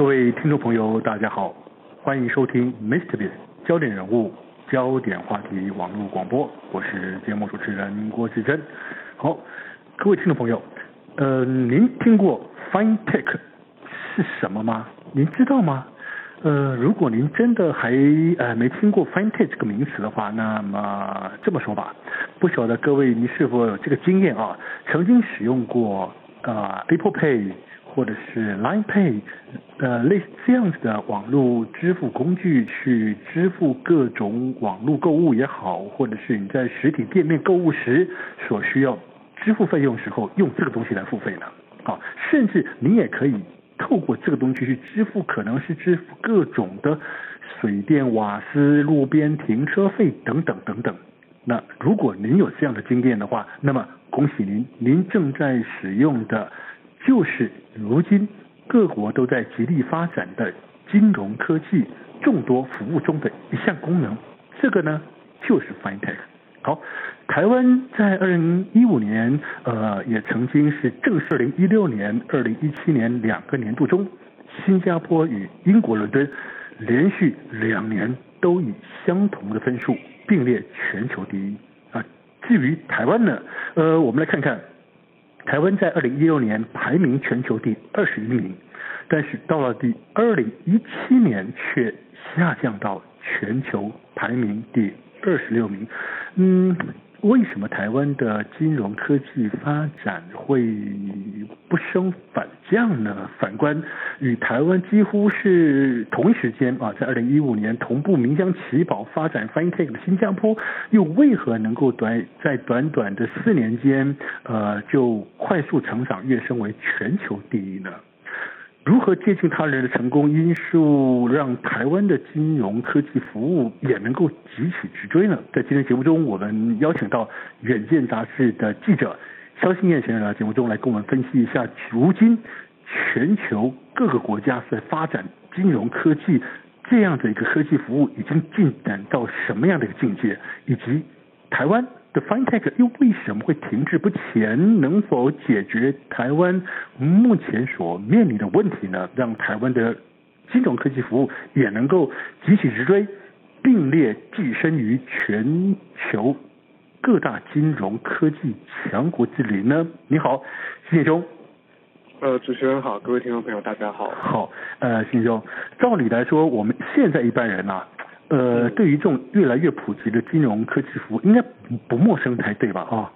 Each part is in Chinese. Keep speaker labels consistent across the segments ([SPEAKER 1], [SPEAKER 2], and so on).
[SPEAKER 1] 各位听众朋友，大家好，欢迎收听 MrBIZ 焦点人物、焦点话题网络广播，我是节目主持人郭志珍。好，各位听众朋友，呃，您听过 “fine tech” 是什么吗？您知道吗？呃，如果您真的还呃没听过 “fine tech” 这个名词的话，那么这么说吧，不晓得各位您是否有这个经验啊？曾经使用过呃 Apple Pay 或者是 Line Pay 呃类似这样子的网络支付工具去支付各种网络购物也好，或者是你在实体店面购物时所需要支付费用时候用这个东西来付费呢？啊，甚至你也可以。透过这个东西去支付，可能是支付各种的水电、瓦斯、路边停车费等等等等。那如果您有这样的经验的话，那么恭喜您，您正在使用的，就是如今各国都在极力发展的金融科技众多服务中的一项功能。这个呢，就是 FinTech。好，台湾在二零一五年，呃，也曾经是正是二零一六年、二零一七年两个年度中，新加坡与英国伦敦连续两年都以相同的分数并列全球第一啊。至于台湾呢，呃，我们来看看，台湾在二零一六年排名全球第二十一名，但是到了第二零一七年却下降到全球排名第二十六名。嗯，为什么台湾的金融科技发展会不升反这样呢？反观与台湾几乎是同一时间啊，在二零一五年同步鸣枪起跑发展 FinTech 的新加坡，又为何能够短在短短的四年间，呃，就快速成长跃升为全球第一呢？如何接近他人的成功因素，让台湾的金融科技服务也能够急起直追呢？在今天节目中，我们邀请到《远见》杂志的记者肖新燕先生来节目中来跟我们分析一下，如今全球各个国家在发展金融科技这样的一个科技服务已经进展到什么样的一个境界，以及台湾。的 FinTech 又为什么会停滞不前？能否解决台湾目前所面临的问题呢？让台湾的金融科技服务也能够急起直追，并列跻身于全球各大金融科技强国之林呢？你好，信兄。
[SPEAKER 2] 呃，主持人好，各位听众朋友大家好。
[SPEAKER 1] 好，呃，信兄，照理来说，我们现在一般人啊。呃，对于这种越来越普及的金融科技服务，应该不不陌生才对吧？啊、哦，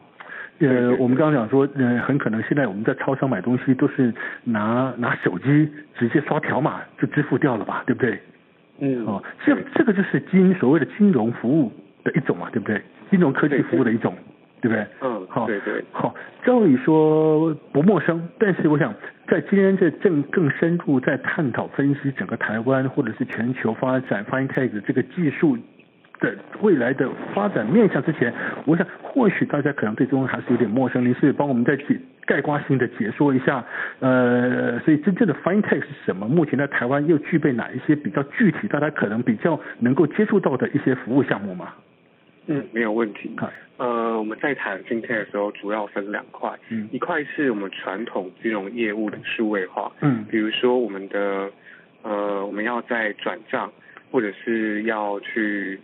[SPEAKER 1] 呃，我们刚刚讲说，呃，很可能现在我们在超商买东西都是拿拿手机直接刷条码就支付掉了吧，对不对？
[SPEAKER 2] 嗯。
[SPEAKER 1] 哦，这这个就是金所谓的金融服务的一种嘛，对不对？金融科技服务的一种。对不对？
[SPEAKER 2] 嗯，好，对对。
[SPEAKER 1] 好，照理说不陌生，但是我想在今天这正更深入在探讨分析整个台湾或者是全球发展 FinTech 这个技术的未来的发展面向之前，我想或许大家可能对中文还是有点陌生。您是帮我们再解概括性的解说一下，呃，所以真正的 FinTech 是什么？目前在台湾又具备哪一些比较具体，大家可能比较能够接触到的一些服务项目吗？
[SPEAKER 2] 嗯，没有问题。呃，我们在谈 FinTech 的时候，主要分两块。
[SPEAKER 1] 嗯，
[SPEAKER 2] 一块是我们传统金融业务的数位化。
[SPEAKER 1] 嗯，
[SPEAKER 2] 比如说我们的呃，我们要在转账，或者是要去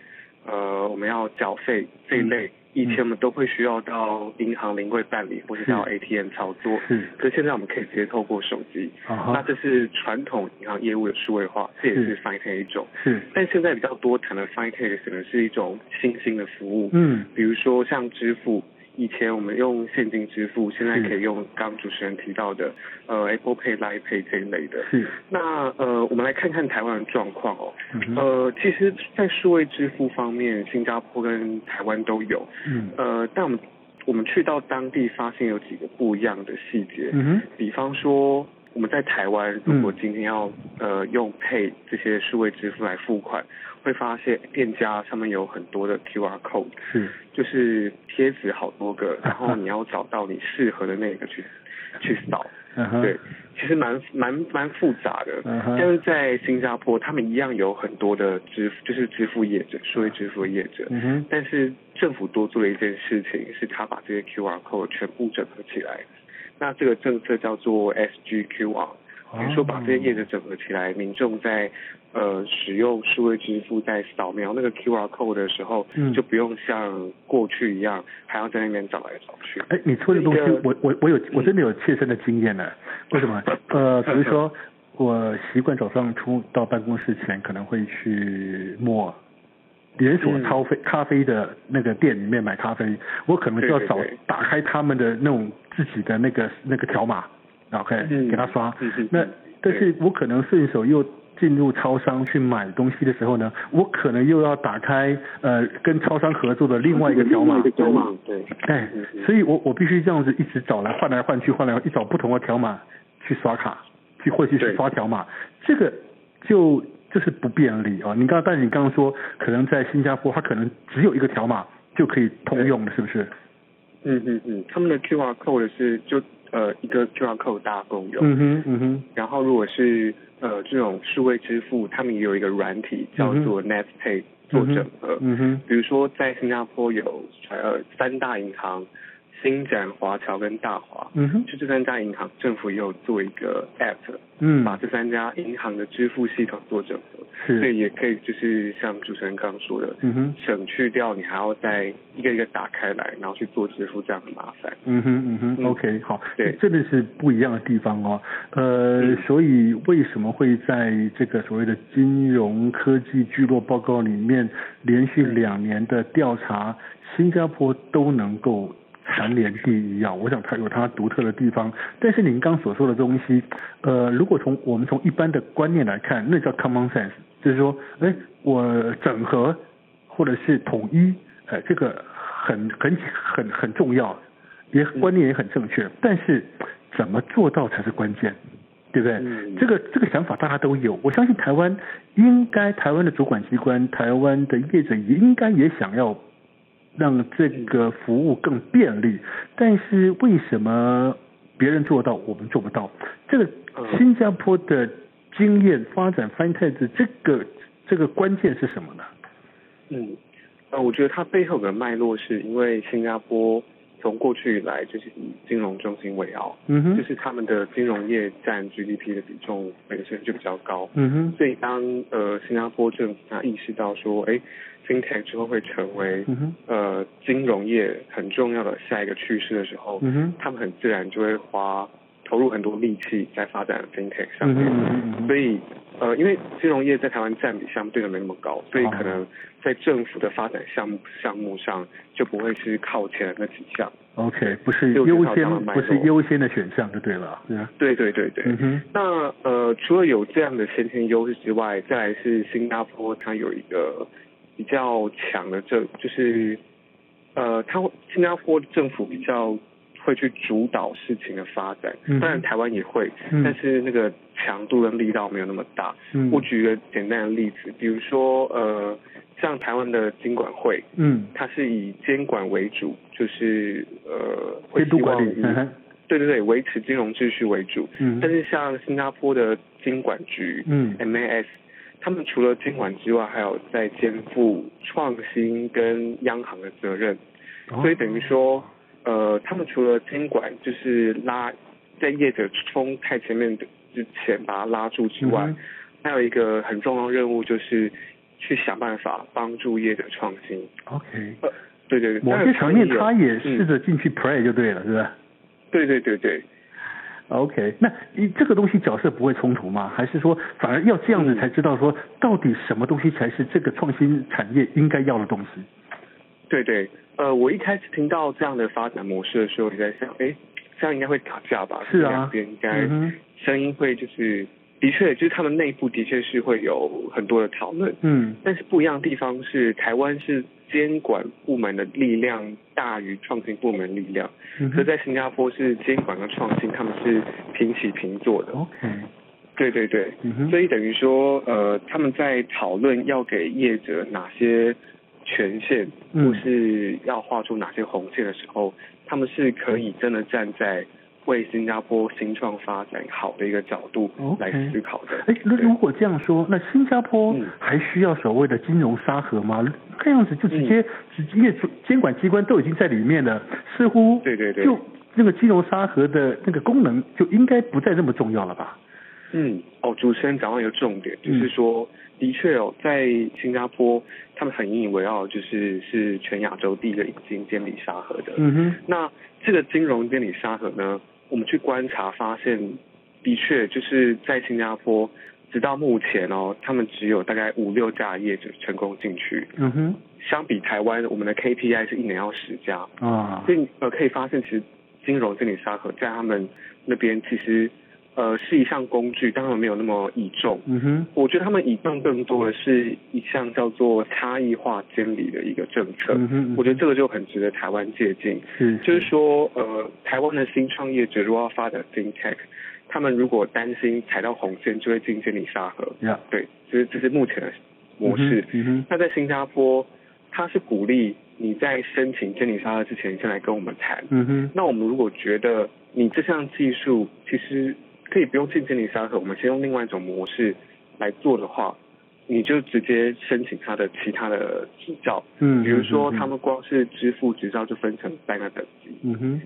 [SPEAKER 2] 呃，我们要缴费这一类。嗯以前我们都会需要到银行临柜办理，或是到 ATM 操作。
[SPEAKER 1] 是。
[SPEAKER 2] 可是现在我们可以直接透过手机。
[SPEAKER 1] 啊。
[SPEAKER 2] 那这是传统银行业务的数位化，这也是 FinTech 一种。
[SPEAKER 1] 是。
[SPEAKER 2] 但现在比较多谈的 FinTech 可能是一种新兴的服务。
[SPEAKER 1] 嗯。
[SPEAKER 2] 比如说像支付。以前我们用现金支付，现在可以用刚主持人提到的，呃，Apple Pay、Line Pay 这一类的。
[SPEAKER 1] 是。
[SPEAKER 2] 那呃，我们来看看台湾的状况哦。
[SPEAKER 1] 嗯。
[SPEAKER 2] 呃，其实，在数位支付方面，新加坡跟台湾都有。
[SPEAKER 1] 嗯。
[SPEAKER 2] 呃，但我们我们去到当地，发现有几个不一样的细节。
[SPEAKER 1] 嗯哼。
[SPEAKER 2] 比方说，我们在台湾，如果今天要、嗯、呃用 Pay 这些数位支付来付款。会发现店家上面有很多的 QR code，
[SPEAKER 1] 是，
[SPEAKER 2] 就是贴纸好多个，然后你要找到你适合的那个去去扫
[SPEAKER 1] ，uh -huh.
[SPEAKER 2] 对，其实蛮蛮蛮复杂的。
[SPEAKER 1] Uh -huh.
[SPEAKER 2] 但是在新加坡，他们一样有很多的支付，就是支付业者，数位支付业者。
[SPEAKER 1] Uh -huh.
[SPEAKER 2] 但是政府多做了一件事情，是他把这些 QR code 全部整合起来。那这个政策叫做 SGQR。比如说把这些业者整合起来，民众在呃使用数位支付，在扫描那个 QR code 的时候，嗯、就不用像过去一样还要在那边找来找去。
[SPEAKER 1] 哎，你说的东西，我我我有我真的有切身的经验呢。为什么？呃，比如说我习惯早上出到办公室前，可能会去摸。连锁咖啡咖啡的那个店里面买咖啡，我可能就要找打开他们的那种自己的那个那个条码，OK，给他刷。那但是我可能顺手又进入超商去买东西的时候呢，我可能又要打开呃跟超商合作的另外一个条码。条码对。哎，所以我我必须这样子一直找来换来换去换来一找不同的条码去刷卡，去或者去刷条码，这个就。就是不便利啊！你刚刚，但是你刚刚说，可能在新加坡，它可能只有一个条码就可以通用的，是不是？
[SPEAKER 2] 嗯嗯嗯，他们的 QR code 是就呃一个 QR code 大家共用。
[SPEAKER 1] 嗯哼嗯哼。
[SPEAKER 2] 然后如果是呃这种数位支付，他们也有一个软体叫做 NetPay 做整合。嗯哼。比如说在新加坡有呃三大银行。星展、华侨跟大华，嗯哼，就这三家银行，政府也有做一个 app，嗯，把这三家银行的支付系统做整合，是，所以也可以就是像主持人刚刚说的，嗯哼，省去掉你还要再一个一个打开来，然后去做支付这样的麻烦，
[SPEAKER 1] 嗯哼嗯哼，嗯，OK，好，对，这个是不一样的地方哦，呃，嗯，所以为什么会在这个所谓的金融科技聚落报告里面，连续两年的调查，新加坡都能够。蝉联第一啊！我想它有它独特的地方，但是您刚所说的东西，呃，如果从我们从一般的观念来看，那叫 common sense，就是说，哎，我整合或者是统一，呃，这个很很很很重要，也观念也很正确，但是怎么做到才是关键，对不对？这个这个想法大家都有，我相信台湾应该台湾的主管机关、台湾的业者也应该也想要。让这个服务更便利，但是为什么别人做到，我们做不到？这个新加坡的经验发展 Fintech 的这个这个关键是什么呢？
[SPEAKER 2] 嗯，呃，我觉得它背后的脉络是因为新加坡从过去以来就是以金融中心为傲，嗯哼，就是他们的金融业占 GDP 的比重本身就比较高，嗯哼，所以当呃新加坡政府他意识到说，哎。FinTech 之后会成为、嗯、呃金融业很重要的下一个趋势的时候，嗯哼、他们很自然就会花投入很多力气在发展 FinTech 上面。嗯、所以呃，因为金融业在台湾占比相对的没那么高，所以可能在政府的发展项目项目上就不会是靠前的那几项。
[SPEAKER 1] OK，不是优先，不是优先的选项就对了。
[SPEAKER 2] 对对对对。嗯、那呃，除了有这样的先天优势之外，再来是新加坡它有一个。比较强的政就是，呃，它新加坡政府比较会去主导事情的发展，当然台湾也会，嗯、但是那个强度跟力道没有那么大。嗯、我举一个简单的例子，比如说呃，像台湾的金管会，嗯，它是以监管为主，就是呃，会希望以对对对维持金融秩序为主。嗯，但是像新加坡的金管局，嗯，MAS。他们除了监管之外，还有在肩负创新跟央行的责任，所以等于说，呃，他们除了监管，就是拉在业者冲太前面的之前把它拉住之外，嗯、还有一个很重要的任务就是去想办法帮助业者创新。OK，呃，对对对，
[SPEAKER 1] 某些层面他也试着进去 play 就对了，嗯、是吧？
[SPEAKER 2] 对对对对。
[SPEAKER 1] OK，那你这个东西角色不会冲突吗？还是说反而要这样子才知道说到底什么东西才是这个创新产业应该要的东西？
[SPEAKER 2] 对对，呃，我一开始听到这样的发展模式的时候，我在想，哎，这样应该会打架吧？
[SPEAKER 1] 是啊，
[SPEAKER 2] 两边应该声音会就是。的确，就是他们内部的确是会有很多的讨论，嗯，但是不一样的地方是，台湾是监管部门的力量大于创新部门力量，嗯，可在新加坡是监管和创新他们是平起平坐的，OK，对对对，嗯，所以等于说，呃，他们在讨论要给业者哪些权限，或是要画出哪些红线的时候，他们是可以真的站在。为新加坡新创发展好的一个角度来思考的。
[SPEAKER 1] 哎，那如果这样说，那新加坡还需要所谓的金融沙盒吗？看样子就直接直接监管机关都已经在里面了，似乎对对对，就那个金融沙盒的那个功能就应该不再那么重要了吧？
[SPEAKER 2] 嗯，哦，主持人讲到一个重点，
[SPEAKER 1] 嗯、
[SPEAKER 2] 就是说，的确哦，在新加坡，他们很引以为傲，就是是全亚洲第一个引进监理沙盒的。
[SPEAKER 1] 嗯哼。
[SPEAKER 2] 那这个金融监理沙盒呢，我们去观察发现，的确就是在新加坡，直到目前哦，他们只有大概五六家业者成功进去。
[SPEAKER 1] 嗯哼。
[SPEAKER 2] 相比台湾，我们的 KPI 是一年要十家。
[SPEAKER 1] 啊。
[SPEAKER 2] 所以呃，可以发现，其实金融监理沙盒在他们那边其实。呃，是一项工具，但他们没有那么倚重。
[SPEAKER 1] 嗯哼，
[SPEAKER 2] 我觉得他们倚重更多的是一项叫做差异化监理的一个政策。
[SPEAKER 1] 嗯哼，
[SPEAKER 2] 我觉得这个就很值得台湾借鉴。
[SPEAKER 1] 嗯，
[SPEAKER 2] 就是说，呃，台湾的新创业者如果要发展 FinTech，他们如果担心踩到红线，就会进监理沙盒。对，这是这是目前的模式。
[SPEAKER 1] 嗯哼，
[SPEAKER 2] 那在新加坡，他是鼓励你在申请监理沙盒之前，先来跟我们谈。
[SPEAKER 1] 嗯哼，
[SPEAKER 2] 那我们如果觉得你这项技术其实。可以不用进监理沙盒，我们先用另外一种模式来做的话，你就直接申请他的其他的执照。
[SPEAKER 1] 嗯，
[SPEAKER 2] 比如说他们光是支付执照就分成三个等级。
[SPEAKER 1] 嗯哼。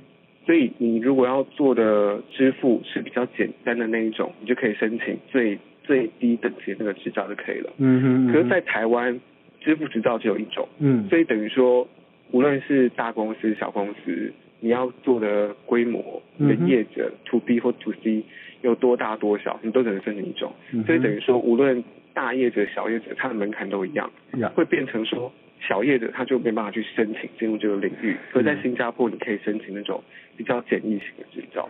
[SPEAKER 2] 所以你如果要做的支付是比较简单的那一种，你就可以申请最最低等级的那个执照就可以了。
[SPEAKER 1] 嗯哼。
[SPEAKER 2] 可是，在台湾支付执照只有一种。
[SPEAKER 1] 嗯。
[SPEAKER 2] 所以等于说，无论是大公司、小公司，你要做的规模的业者、嗯、，to B 或 to C。有多大多小，你都只能申请一种，嗯、所以等于说，无论大业者、小业者，它的门槛都一样.会变成说，小业者他就没办法去申请进入这个领域，而在新加坡，你可以申请那种比较简易型的执照。